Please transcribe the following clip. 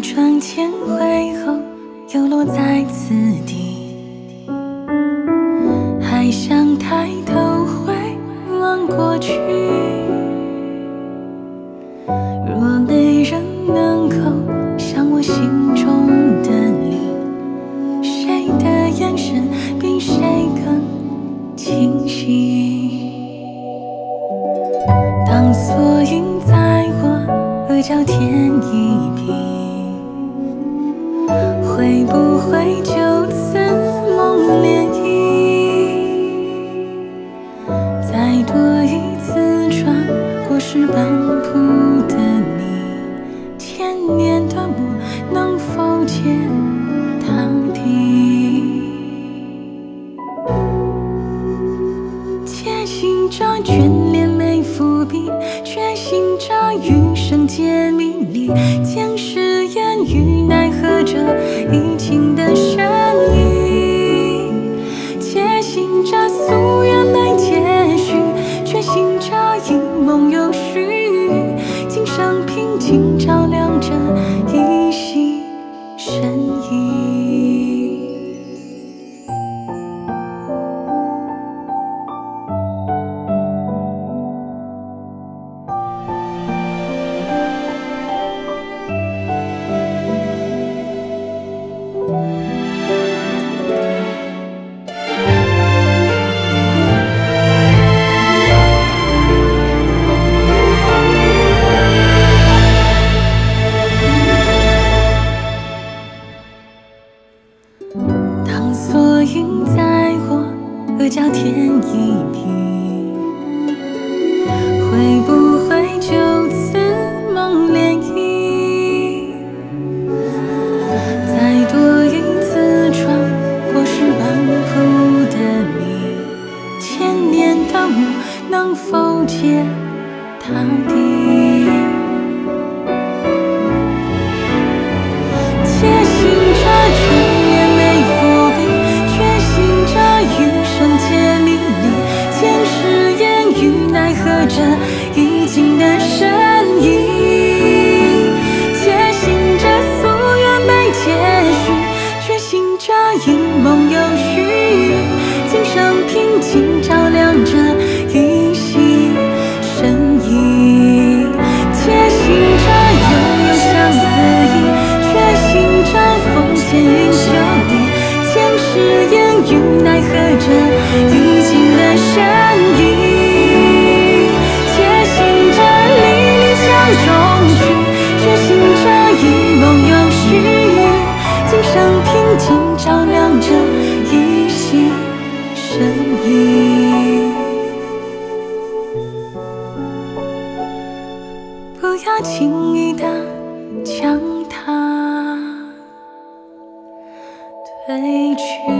窗前回后，又落在此地。还想抬头回望过去，若没人能够像我心中过石板铺的你，千年的梦能否见他地？坚信着眷恋没伏笔，确信着余生皆迷离。前世烟雨，奈何这已尽的今朝额角添一笔，会不会就此梦涟漪？再多一次穿过石板铺的你，千年的梦能否见他地？生平静照亮着一息深意，且行着悠悠相思意，却行着风前云修地。前世烟雨，奈何轻易地将它褪去。